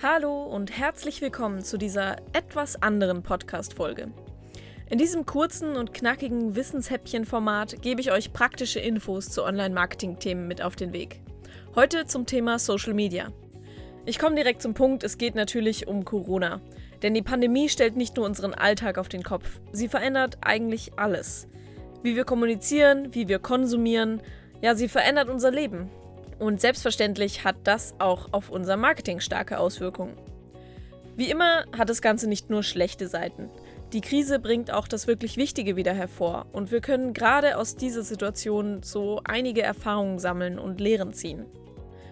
Hallo und herzlich willkommen zu dieser etwas anderen Podcast-Folge. In diesem kurzen und knackigen Wissenshäppchen-Format gebe ich euch praktische Infos zu Online-Marketing-Themen mit auf den Weg. Heute zum Thema Social Media. Ich komme direkt zum Punkt, es geht natürlich um Corona. Denn die Pandemie stellt nicht nur unseren Alltag auf den Kopf, sie verändert eigentlich alles. Wie wir kommunizieren, wie wir konsumieren, ja, sie verändert unser Leben. Und selbstverständlich hat das auch auf unser Marketing starke Auswirkungen. Wie immer hat das Ganze nicht nur schlechte Seiten. Die Krise bringt auch das wirklich Wichtige wieder hervor und wir können gerade aus dieser Situation so einige Erfahrungen sammeln und Lehren ziehen.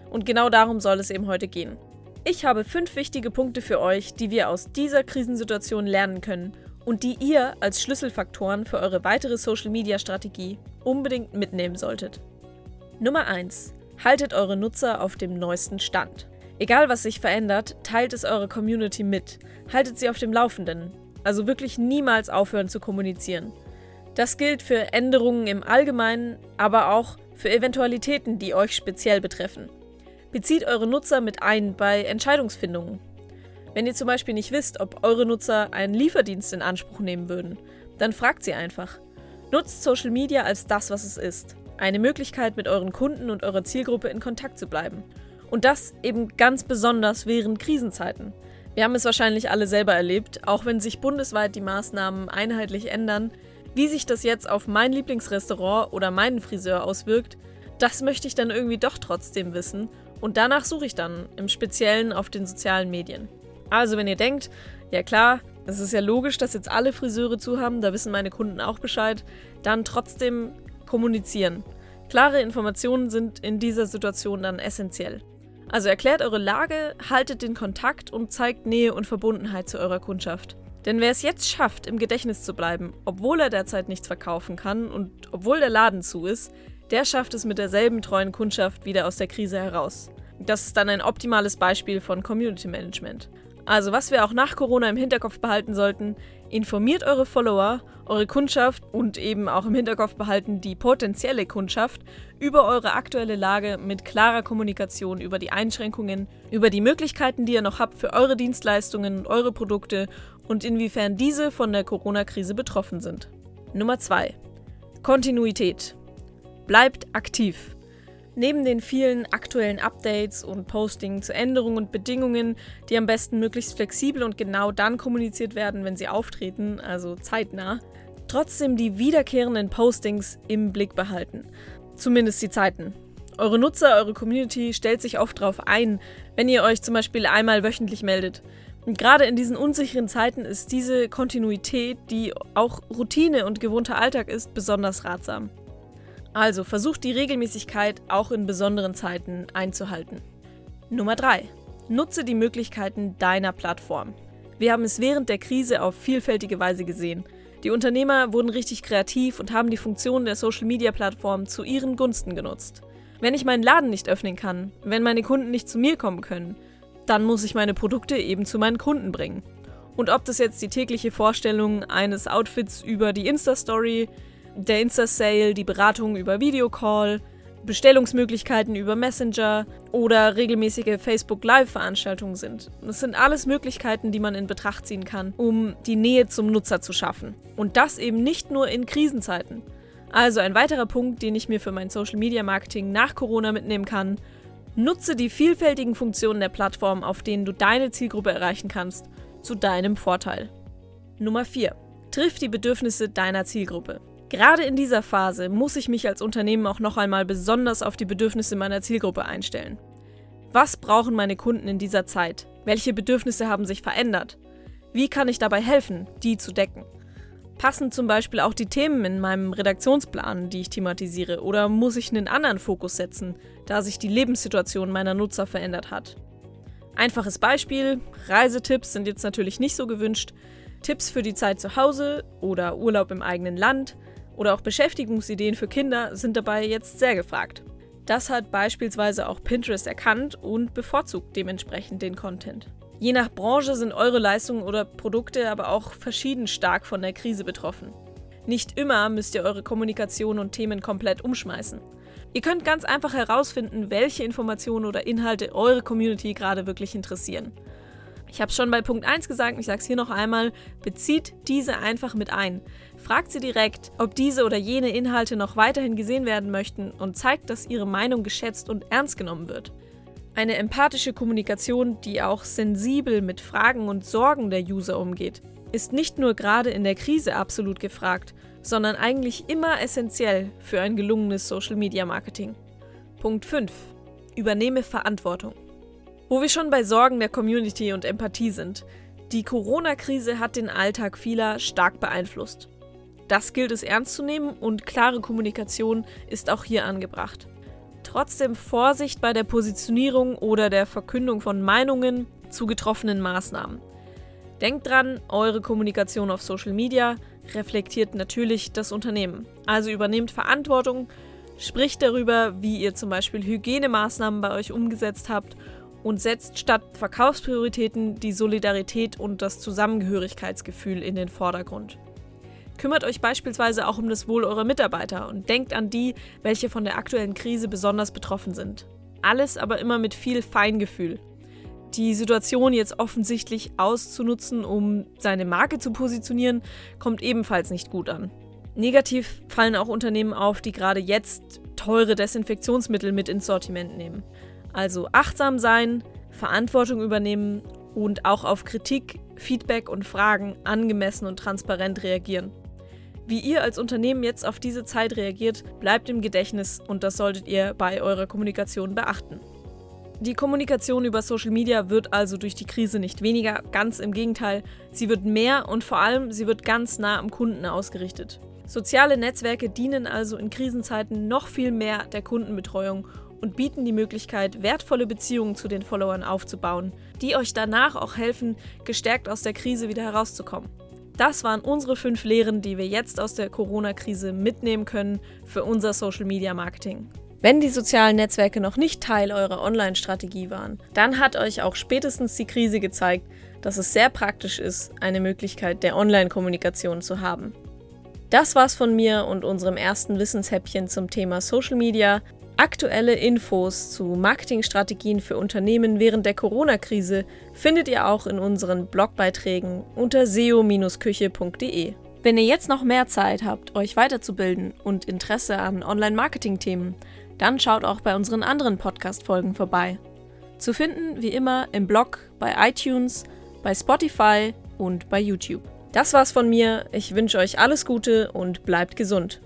Und genau darum soll es eben heute gehen. Ich habe fünf wichtige Punkte für euch, die wir aus dieser Krisensituation lernen können und die ihr als Schlüsselfaktoren für eure weitere Social-Media-Strategie unbedingt mitnehmen solltet. Nummer 1. Haltet eure Nutzer auf dem neuesten Stand. Egal was sich verändert, teilt es eure Community mit. Haltet sie auf dem Laufenden. Also wirklich niemals aufhören zu kommunizieren. Das gilt für Änderungen im Allgemeinen, aber auch für Eventualitäten, die euch speziell betreffen. Bezieht eure Nutzer mit ein bei Entscheidungsfindungen. Wenn ihr zum Beispiel nicht wisst, ob eure Nutzer einen Lieferdienst in Anspruch nehmen würden, dann fragt sie einfach. Nutzt Social Media als das, was es ist. Eine Möglichkeit, mit euren Kunden und eurer Zielgruppe in Kontakt zu bleiben. Und das eben ganz besonders während Krisenzeiten. Wir haben es wahrscheinlich alle selber erlebt, auch wenn sich bundesweit die Maßnahmen einheitlich ändern. Wie sich das jetzt auf mein Lieblingsrestaurant oder meinen Friseur auswirkt, das möchte ich dann irgendwie doch trotzdem wissen. Und danach suche ich dann, im Speziellen auf den sozialen Medien. Also, wenn ihr denkt, ja klar, es ist ja logisch, dass jetzt alle Friseure zu haben, da wissen meine Kunden auch Bescheid, dann trotzdem kommunizieren. Klare Informationen sind in dieser Situation dann essentiell. Also erklärt eure Lage, haltet den Kontakt und zeigt Nähe und Verbundenheit zu eurer Kundschaft. Denn wer es jetzt schafft, im Gedächtnis zu bleiben, obwohl er derzeit nichts verkaufen kann und obwohl der Laden zu ist, der schafft es mit derselben treuen Kundschaft wieder aus der Krise heraus. Das ist dann ein optimales Beispiel von Community Management. Also was wir auch nach Corona im Hinterkopf behalten sollten, informiert eure Follower, eure Kundschaft und eben auch im Hinterkopf behalten die potenzielle Kundschaft über eure aktuelle Lage mit klarer Kommunikation über die Einschränkungen, über die Möglichkeiten, die ihr noch habt für eure Dienstleistungen und eure Produkte und inwiefern diese von der Corona-Krise betroffen sind. Nummer 2. Kontinuität. Bleibt aktiv. Neben den vielen aktuellen Updates und Postings zu Änderungen und Bedingungen, die am besten möglichst flexibel und genau dann kommuniziert werden, wenn sie auftreten, also zeitnah, trotzdem die wiederkehrenden Postings im Blick behalten. Zumindest die Zeiten. Eure Nutzer, eure Community stellt sich oft darauf ein, wenn ihr euch zum Beispiel einmal wöchentlich meldet. Und gerade in diesen unsicheren Zeiten ist diese Kontinuität, die auch Routine und gewohnter Alltag ist, besonders ratsam. Also versucht die Regelmäßigkeit auch in besonderen Zeiten einzuhalten. Nummer 3. Nutze die Möglichkeiten deiner Plattform. Wir haben es während der Krise auf vielfältige Weise gesehen. Die Unternehmer wurden richtig kreativ und haben die Funktionen der Social-Media-Plattform zu ihren Gunsten genutzt. Wenn ich meinen Laden nicht öffnen kann, wenn meine Kunden nicht zu mir kommen können, dann muss ich meine Produkte eben zu meinen Kunden bringen. Und ob das jetzt die tägliche Vorstellung eines Outfits über die Insta-Story, der Insta-Sale, die Beratung über Videocall, Bestellungsmöglichkeiten über Messenger oder regelmäßige Facebook Live-Veranstaltungen sind. Das sind alles Möglichkeiten, die man in Betracht ziehen kann, um die Nähe zum Nutzer zu schaffen. Und das eben nicht nur in Krisenzeiten. Also ein weiterer Punkt, den ich mir für mein Social Media Marketing nach Corona mitnehmen kann. Nutze die vielfältigen Funktionen der Plattform, auf denen du deine Zielgruppe erreichen kannst, zu deinem Vorteil. Nummer 4. Triff die Bedürfnisse deiner Zielgruppe. Gerade in dieser Phase muss ich mich als Unternehmen auch noch einmal besonders auf die Bedürfnisse meiner Zielgruppe einstellen. Was brauchen meine Kunden in dieser Zeit? Welche Bedürfnisse haben sich verändert? Wie kann ich dabei helfen, die zu decken? Passen zum Beispiel auch die Themen in meinem Redaktionsplan, die ich thematisiere, oder muss ich einen anderen Fokus setzen, da sich die Lebenssituation meiner Nutzer verändert hat? Einfaches Beispiel, Reisetipps sind jetzt natürlich nicht so gewünscht, Tipps für die Zeit zu Hause oder Urlaub im eigenen Land, oder auch Beschäftigungsideen für Kinder sind dabei jetzt sehr gefragt. Das hat beispielsweise auch Pinterest erkannt und bevorzugt dementsprechend den Content. Je nach Branche sind eure Leistungen oder Produkte aber auch verschieden stark von der Krise betroffen. Nicht immer müsst ihr eure Kommunikation und Themen komplett umschmeißen. Ihr könnt ganz einfach herausfinden, welche Informationen oder Inhalte eure Community gerade wirklich interessieren. Ich habe es schon bei Punkt 1 gesagt, ich sage es hier noch einmal, bezieht diese einfach mit ein. Fragt sie direkt, ob diese oder jene Inhalte noch weiterhin gesehen werden möchten und zeigt, dass ihre Meinung geschätzt und ernst genommen wird. Eine empathische Kommunikation, die auch sensibel mit Fragen und Sorgen der User umgeht, ist nicht nur gerade in der Krise absolut gefragt, sondern eigentlich immer essentiell für ein gelungenes Social-Media-Marketing. Punkt 5. Übernehme Verantwortung. Wo wir schon bei Sorgen der Community und Empathie sind. Die Corona-Krise hat den Alltag vieler stark beeinflusst. Das gilt es ernst zu nehmen und klare Kommunikation ist auch hier angebracht. Trotzdem Vorsicht bei der Positionierung oder der Verkündung von Meinungen zu getroffenen Maßnahmen. Denkt dran, eure Kommunikation auf Social Media reflektiert natürlich das Unternehmen. Also übernehmt Verantwortung, spricht darüber, wie ihr zum Beispiel Hygienemaßnahmen bei euch umgesetzt habt und setzt statt Verkaufsprioritäten die Solidarität und das Zusammengehörigkeitsgefühl in den Vordergrund. Kümmert euch beispielsweise auch um das Wohl eurer Mitarbeiter und denkt an die, welche von der aktuellen Krise besonders betroffen sind. Alles aber immer mit viel Feingefühl. Die Situation jetzt offensichtlich auszunutzen, um seine Marke zu positionieren, kommt ebenfalls nicht gut an. Negativ fallen auch Unternehmen auf, die gerade jetzt teure Desinfektionsmittel mit ins Sortiment nehmen. Also achtsam sein, Verantwortung übernehmen und auch auf Kritik, Feedback und Fragen angemessen und transparent reagieren. Wie ihr als Unternehmen jetzt auf diese Zeit reagiert, bleibt im Gedächtnis und das solltet ihr bei eurer Kommunikation beachten. Die Kommunikation über Social Media wird also durch die Krise nicht weniger, ganz im Gegenteil, sie wird mehr und vor allem sie wird ganz nah am Kunden ausgerichtet. Soziale Netzwerke dienen also in Krisenzeiten noch viel mehr der Kundenbetreuung und bieten die Möglichkeit, wertvolle Beziehungen zu den Followern aufzubauen, die euch danach auch helfen, gestärkt aus der Krise wieder herauszukommen. Das waren unsere fünf Lehren, die wir jetzt aus der Corona-Krise mitnehmen können für unser Social-Media-Marketing. Wenn die sozialen Netzwerke noch nicht Teil eurer Online-Strategie waren, dann hat euch auch spätestens die Krise gezeigt, dass es sehr praktisch ist, eine Möglichkeit der Online-Kommunikation zu haben. Das war's von mir und unserem ersten Wissenshäppchen zum Thema Social Media. Aktuelle Infos zu Marketingstrategien für Unternehmen während der Corona-Krise findet ihr auch in unseren Blogbeiträgen unter seo-küche.de. Wenn ihr jetzt noch mehr Zeit habt, euch weiterzubilden und Interesse an Online-Marketing-Themen, dann schaut auch bei unseren anderen Podcast-Folgen vorbei. Zu finden wie immer im Blog, bei iTunes, bei Spotify und bei YouTube. Das war's von mir. Ich wünsche euch alles Gute und bleibt gesund.